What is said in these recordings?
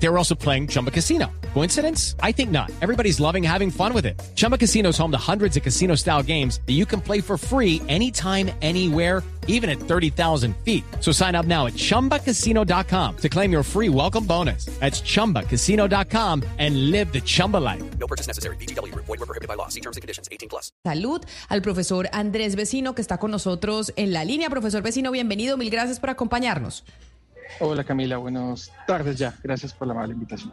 They were also playing Chumba Casino. Coincidence? I think not. Everybody's loving having fun with it. Chumba Casino is home to hundreds of casino style games that you can play for free anytime, anywhere, even at 30,000 feet. So sign up now at chumbacasino.com to claim your free welcome bonus. That's chumbacasino.com and live the Chumba life. No purchase necessary. BGW. Void were prohibited by law. See terms and conditions. 18 plus. Salud al profesor Andrés Vecino que está con nosotros en la línea. Profesor Vecino, bienvenido. Mil gracias por acompañarnos. Hola Camila, buenas tardes ya. Gracias por la amable invitación.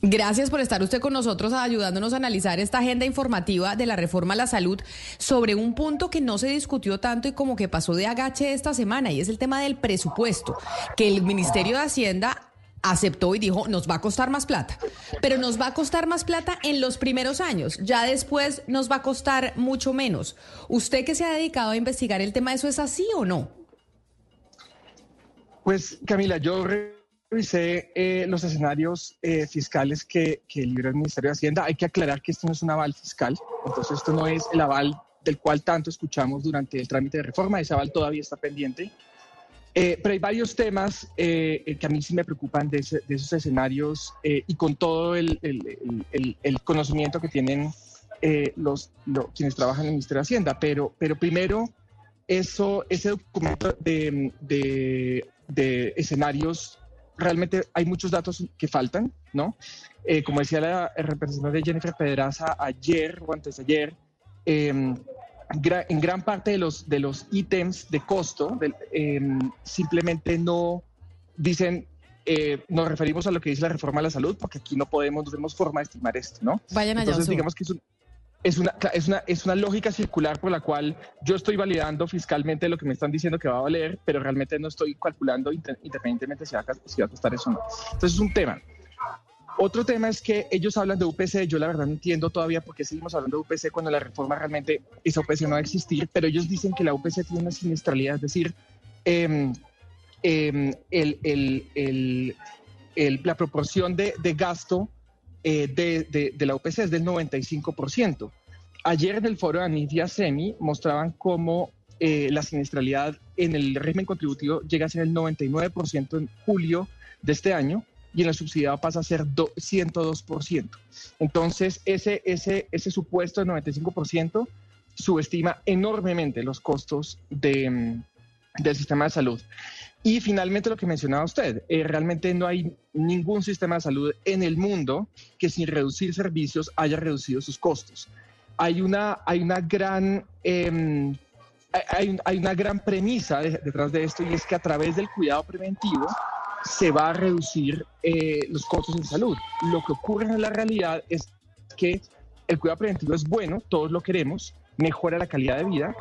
Gracias por estar usted con nosotros ayudándonos a analizar esta agenda informativa de la reforma a la salud sobre un punto que no se discutió tanto y como que pasó de agache esta semana y es el tema del presupuesto, que el Ministerio de Hacienda aceptó y dijo nos va a costar más plata, pero nos va a costar más plata en los primeros años, ya después nos va a costar mucho menos. ¿Usted que se ha dedicado a investigar el tema, eso es así o no? Pues Camila, yo revisé eh, los escenarios eh, fiscales que, que liberó el Ministerio de Hacienda. Hay que aclarar que esto no es un aval fiscal, entonces esto no es el aval del cual tanto escuchamos durante el trámite de reforma, ese aval todavía está pendiente. Eh, pero hay varios temas que a mí sí me preocupan de, esos escenarios y con todo el, conocimiento que tienen los, lo- quienes trabajan en el Ministerio de Hacienda. Pero, pero primero, eso, ese documento de- de escenarios, realmente hay muchos datos que faltan, ¿no? Eh, como decía la representante Jennifer Pedraza ayer o antes de ayer, em, en gran parte de los, de los ítems de costo em, simplemente no dicen, eh, nos referimos a lo que dice la reforma a la salud, porque aquí no podemos, no tenemos forma de estimar esto, ¿no? Vayan allá. Entonces, digamos que es, un- es una, es, una, es una lógica circular por la cual yo estoy validando fiscalmente lo que me están diciendo que va a valer, pero realmente no estoy calculando independientemente si va, a, si va a costar eso o no. Entonces es un tema. Otro tema es que ellos hablan de UPC, yo la verdad no entiendo todavía por qué seguimos hablando de UPC cuando la reforma realmente, esa UPC no va a existir, pero ellos dicen que la UPC tiene una siniestralidad, es decir, em, el, el- el- el- la proporción de, de gasto eh, de, la UPC es del 95%. Ayer en el foro de Anifia Semi mostraban cómo eh, la siniestralidad en el régimen contributivo llega a ser el 99% en julio de este año y en el subsidiado pasa a ser do- 102%. Entonces, ese, ese, ese supuesto del 95% subestima enormemente los costos mm, del sistema de salud. Y finalmente lo que mencionaba usted, eh, realmente no hay ningún sistema de salud en el mundo que sin reducir servicios haya reducido sus costos. Hay una, hay una gran... em, hay- hay, un- hay una gran premisa de- detrás de esto y es que a través del cuidado preventivo se va a reducir eh, los costos en salud. Lo que ocurre en la realidad es que el cuidado preventivo es bueno, todos lo queremos, mejora la calidad de vida,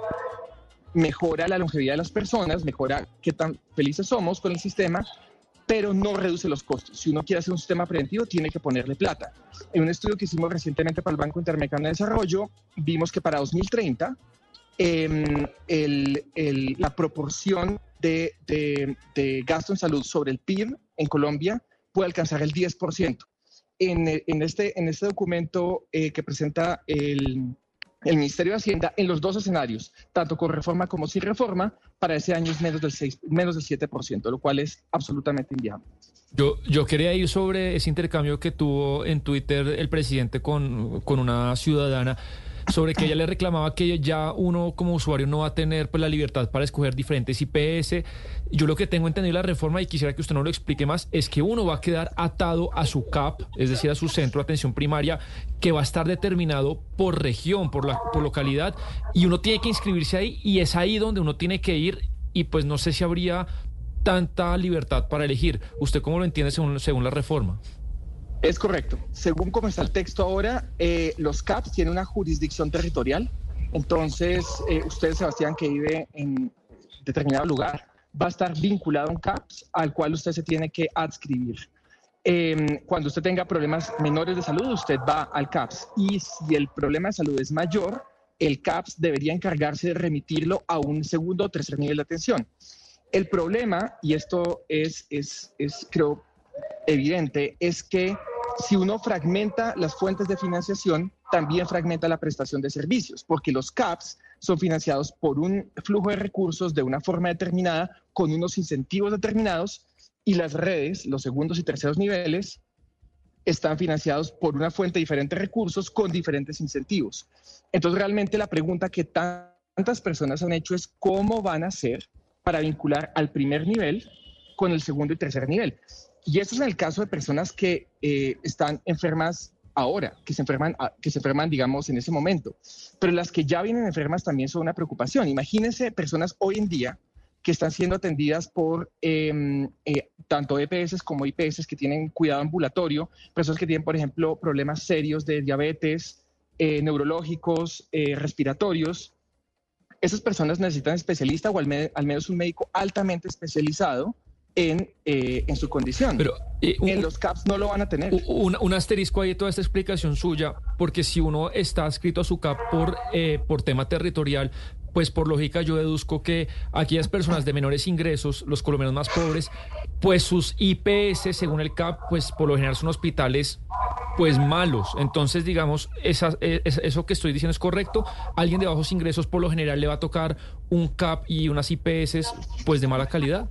mejora la longevidad de las personas, mejora qué tan felices somos con el sistema, pero no reduce los costos. Si uno quiere hacer un sistema preventivo, tiene que ponerle plata. En un estudio que hicimos recientemente para el Banco Interamericano de Desarrollo, vimos que para 2030 em, el- el- la proporción de, de- de gasto en salud sobre el PIB en Colombia puede alcanzar el 10%. En, eh, en este, en este documento eh, que presenta el, el Ministerio de Hacienda, en los dos escenarios, tanto con reforma como sin reforma, para ese año es menos del, 6, menos del 7%, lo cual es absolutamente inviable. Yo, yo quería ir sobre ese intercambio que tuvo en Twitter el presidente con, con una ciudadana sobre que ella le reclamaba que ya uno como usuario no va a tener pues, la libertad para escoger diferentes IPS. Yo lo que tengo entendido de la reforma, y quisiera que usted no lo explique más, es que uno va a quedar atado a su CAP, es decir, a su centro de atención primaria, que va a estar determinado por región, por, la, por localidad, y uno tiene que inscribirse ahí, y es ahí donde uno tiene que ir, y pues no sé si habría tanta libertad para elegir. ¿Usted cómo lo entiende según, según la reforma? Es correcto. Según como está el texto ahora, eh, los CAPS tienen una jurisdicción territorial. Entonces, eh, usted, Sebastián, que vive en determinado lugar, va a estar vinculado a un CAPS al cual usted se tiene que adscribir. Eh, cuando usted tenga problemas menores de salud, usted va al CAPS. Y si el problema de salud es mayor, el CAPS debería encargarse de remitirlo a un segundo o tercer nivel de atención. El problema, y esto es, es, es creo, evidente, es que si uno fragmenta las fuentes de financiación, también fragmenta la prestación de servicios, porque los CAPS son financiados por un flujo de recursos de una forma determinada, con unos incentivos determinados, y las redes, los segundos y terceros niveles, están financiados por una fuente de diferentes recursos con diferentes incentivos. Entonces, realmente la pregunta que tantas personas han hecho es cómo van a hacer para vincular al primer nivel con el segundo y tercer nivel. Y eso es en el caso de personas que eh, están enfermas ahora, que se enferman, ah, que se enferman, digamos, en ese momento. Pero las que ya vienen enfermas también son una preocupación. Imagínense personas hoy en día que están siendo atendidas por em, eh, tanto EPS como IPS que tienen cuidado ambulatorio, personas que tienen, por ejemplo, problemas serios de diabetes, eh, neurológicos, respiratorios. Esas personas necesitan especialista o al menos un médico altamente especializado en, eh, en su condición. Pero eh, en los CAPS no lo van a tener. Un, asterisco ahí de toda esta explicación suya, porque si uno está adscrito a su CAP por, eh, por tema territorial, pues por lógica yo deduzco que aquellas personas de menores ingresos, los colombianos más pobres, pues sus IPS, según el CAP, pues por lo general son hospitales pues malos. Entonces, digamos, eso que estoy diciendo es correcto. Alguien de bajos ingresos por lo general le va a tocar un CAP y unas IPS pues de mala calidad.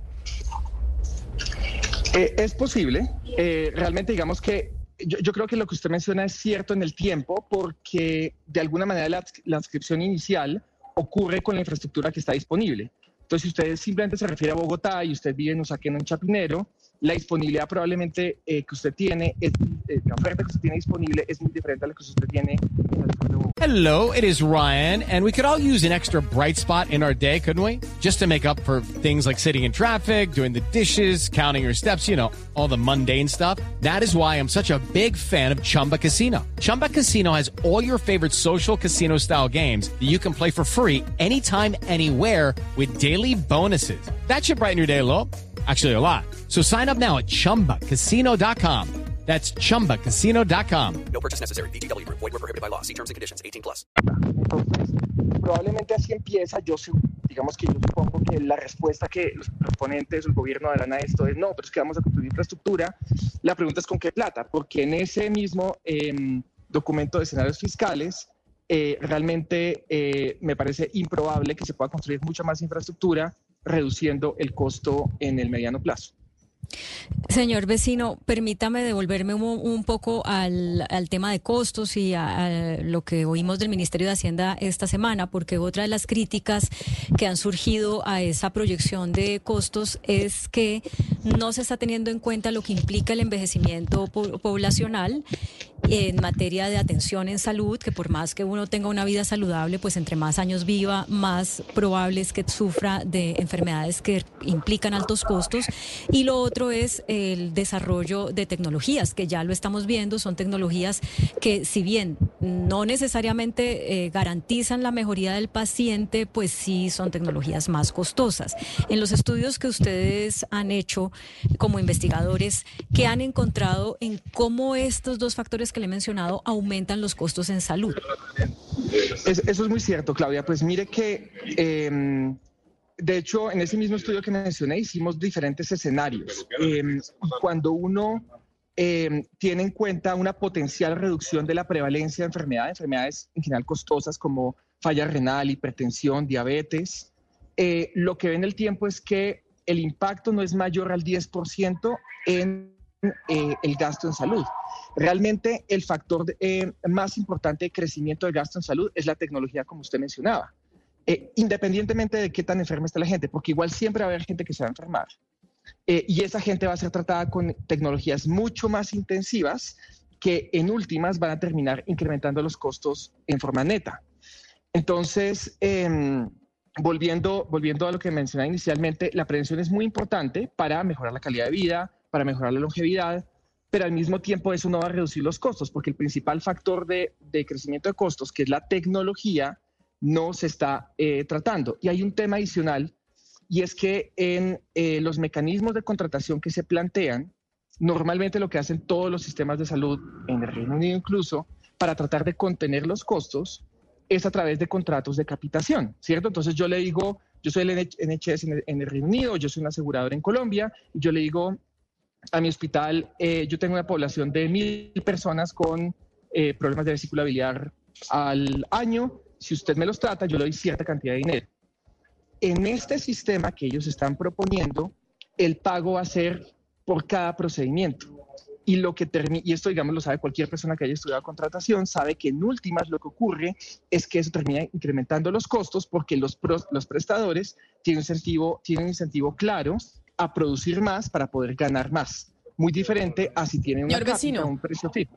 Eh, es posible. Eh, realmente digamos que yo, creo que lo que usted menciona es cierto en el tiempo porque de alguna manera la, la inscripción inicial ocurre con la infraestructura que está disponible. Entonces, si usted simplemente se refiere a Bogotá y usted vive en Usaquén en Chapinero, la disponibilidad probablemente eh, que usted tiene, es, eh, la oferta que usted tiene disponible es muy diferente a la que usted tiene en el Hello, it is Ryan, and we could all use an extra bright spot in our day, couldn't we? Just to make up for things like sitting in traffic, doing the dishes, counting your steps, you know, all the mundane stuff. That is why I'm such a big fan of Chumba Casino. Chumba Casino has all your favorite social casino style games that you can play for free anytime, anywhere with daily bonuses. That should brighten your day a little. Actually, a lot. So sign up now at chumbacasino.com. That's chumbacasino.com. No purchase necessary. BGW. Void were prohibited by law. See terms and conditions 18 plus. Entonces, probablemente así empieza. Yo digamos que yo supongo que la respuesta que los proponentes, el gobierno darán a esto es no, pero es que vamos a construir infraestructura. La pregunta es con qué plata, porque en ese mismo eh, documento de escenarios fiscales eh, realmente eh, me parece improbable que se pueda construir mucha más infraestructura reduciendo el costo en el mediano plazo. Señor vecino, permítame devolverme un, poco al, tema de costos y a, lo que oímos del Ministerio de Hacienda esta semana, porque otra de las críticas que han surgido a esa proyección de costos es que no se está teniendo en cuenta lo que implica el envejecimiento poblacional en materia de atención en salud, que por más que uno tenga una vida saludable, pues entre más años viva, más probable es que sufra de enfermedades que implican altos costos. Y lo otro es el desarrollo de tecnologías, que ya lo estamos viendo, son tecnologías que si bien no necesariamente eh, garantizan la mejoría del paciente, pues sí son tecnologías más costosas. En los estudios que ustedes han hecho como investigadores, ¿qué han encontrado en cómo estos dos factores que le he mencionado aumentan los costos en salud. eso es muy cierto, Claudia. Pues mire que, em, de hecho, en ese mismo estudio que mencioné hicimos diferentes escenarios. Em, cuando uno em, tiene en cuenta una potencial reducción de la prevalencia de enfermedades, enfermedades en general costosas como falla renal, hipertensión, diabetes, eh, lo que ve en el tiempo es que el impacto no es mayor al 10% en eh, el gasto en salud. Realmente el factor eh, más importante de crecimiento del gasto en salud es la tecnología, como usted mencionaba, eh, independientemente de qué tan enferma está la gente, porque igual siempre va a haber gente que se va a enfermar. y esa gente va a ser tratada con tecnologías mucho más intensivas que en últimas van a terminar incrementando los costos en forma neta. Entonces, em, volviendo, a lo que mencionaba inicialmente, la prevención es muy importante para mejorar la calidad de vida, para mejorar la longevidad, pero al mismo tiempo eso no va a reducir los costos, porque el principal factor de, crecimiento de costos, que es la tecnología, no se está eh, tratando. Y hay un tema adicional, y es que en eh, los mecanismos de contratación que se plantean, normalmente lo que hacen todos los sistemas de salud, en el Reino Unido incluso, para tratar de contener los costos, es a través de contratos de capitación, ¿cierto? Entonces yo le digo, yo soy el NHS en el, Reino Unido, yo soy un asegurador en Colombia, y yo le digo, a mi hospital, eh, yo tengo una población de mil personas con problemas de vesícula biliar al año. Si usted me los trata, yo le doy cierta cantidad de dinero. En este sistema que ellos están proponiendo, el pago va a ser por cada procedimiento. Y, lo que y esto, digamos, lo sabe cualquier persona que haya estudiado contratación, sabe que en últimas lo que ocurre es que eso termina incrementando los costos porque los, los prestadores tienen un, incentivo, tienen un incentivo claro a producir más para poder ganar más. Muy diferente a si tienen una un precio fijo.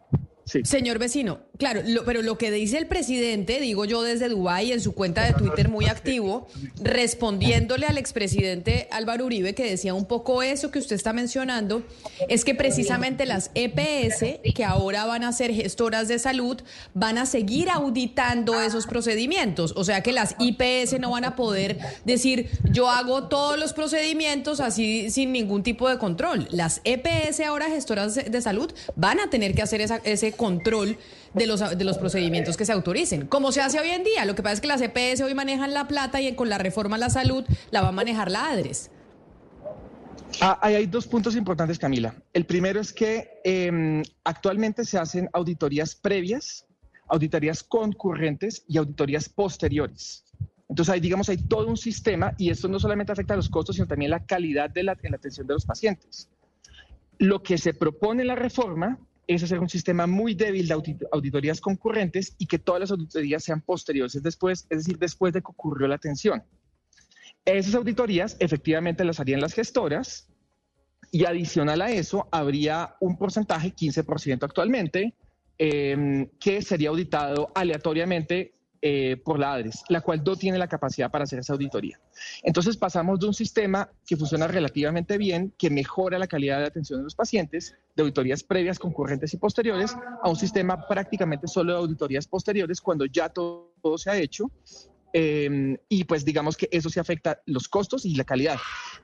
Señor vecino, claro, pero lo que dice el presidente, digo yo desde Dubái en su cuenta de Twitter muy activo, respondiéndole al expresidente Álvaro Uribe que decía un poco eso que usted está mencionando, es que precisamente las EPS, que ahora van a ser gestoras de salud, van a seguir auditando esos procedimientos. O sea que las IPS no van a poder decir yo hago todos los procedimientos así sin ningún tipo de control. Las EPS ahora gestoras de salud van a tener que hacer esa, ese control de los, de los procedimientos que se autoricen, como se hace hoy en día. Lo que pasa es que las EPS hoy manejan la plata y con la reforma a la salud la va a manejar la ADRES. Ah, hay dos puntos importantes, Camila. El primero es que em, actualmente se hacen auditorías previas, auditorías concurrentes y auditorías posteriores. Entonces, ahí, digamos, hay todo un sistema y esto no solamente afecta a los costos, sino también la calidad de la, en la atención de los pacientes. Lo que se propone en la reforma es hacer un sistema muy débil de auditorías concurrentes y que todas las auditorías sean posteriores, después, es decir, después de que ocurrió la atención. Esas auditorías efectivamente las harían las gestoras y adicional a eso habría un porcentaje, 15% actualmente, em, que sería auditado aleatoriamente eh, por la ADRES, la cual no tiene la capacidad para hacer esa auditoría. Entonces pasamos de un sistema que funciona relativamente bien, que mejora la calidad de atención de los pacientes, de auditorías previas, concurrentes y posteriores, a un sistema prácticamente solo de auditorías posteriores cuando ya todo, se ha hecho. Em, y pues digamos que eso sí afecta los costos y la calidad.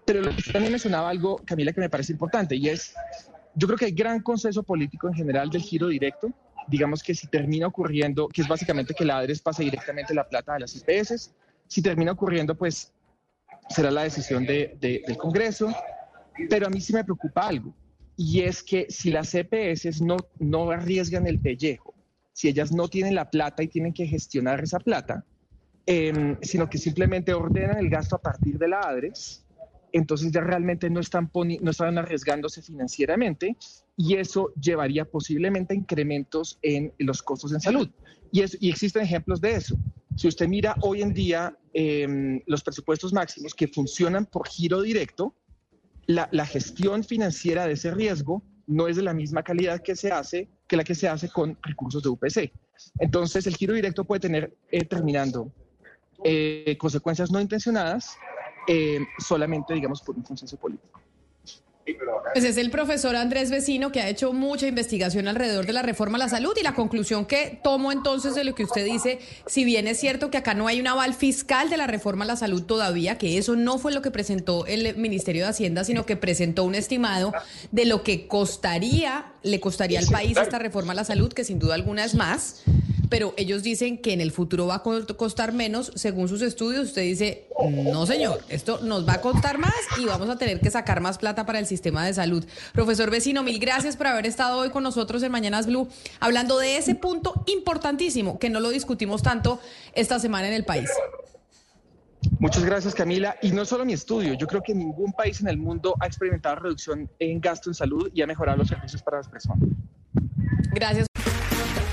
Pero también mencionaba algo, Camila, que me parece importante y es, yo creo que hay gran consenso político en general del giro directo digamos que si termina ocurriendo, que es básicamente que la ADRES pase directamente la plata a las IPS, si termina ocurriendo, pues será la decisión de, del Congreso, pero a mí sí me preocupa algo, y es que si las EPS no, no arriesgan el pellejo, si ellas no tienen la plata y tienen que gestionar esa plata, em, sino que simplemente ordenan el gasto a partir de la ADRES, entonces ya realmente no están, no están arriesgándose financieramente y eso llevaría posiblemente a incrementos en los costos en salud. Y, y existen ejemplos de eso. Si usted mira hoy en día em, los presupuestos máximos que funcionan por giro directo, la, la, gestión financiera de ese riesgo no es de la misma calidad que se hace que la que se hace con recursos de UPC. Entonces, el giro directo puede tener, eh, terminando, eh, consecuencias no intencionadas eh, solamente, digamos, por un consenso político. Pues es el profesor Andrés Vecino que ha hecho mucha investigación alrededor de la reforma a la salud y la conclusión que tomo entonces de lo que usted dice, si bien es cierto que acá no hay un aval fiscal de la reforma a la salud todavía, que eso no fue lo que presentó el Ministerio de Hacienda, sino que presentó un estimado de lo que costaría, le costaría al país esta reforma a la salud, que sin duda alguna es más pero ellos dicen que en el futuro va a costar menos. Según sus estudios, usted dice, no señor, esto nos va a costar más y vamos a tener que sacar más plata para el sistema de salud. Profesor Vecino, mil gracias por haber estado hoy con nosotros en Mañanas Blue, hablando de ese punto importantísimo que no lo discutimos tanto esta semana en el país. Muchas gracias, Camila. Y no solo mi estudio, yo creo que ningún país en el mundo ha experimentado reducción en gasto en salud y ha mejorado los servicios para las personas. Gracias.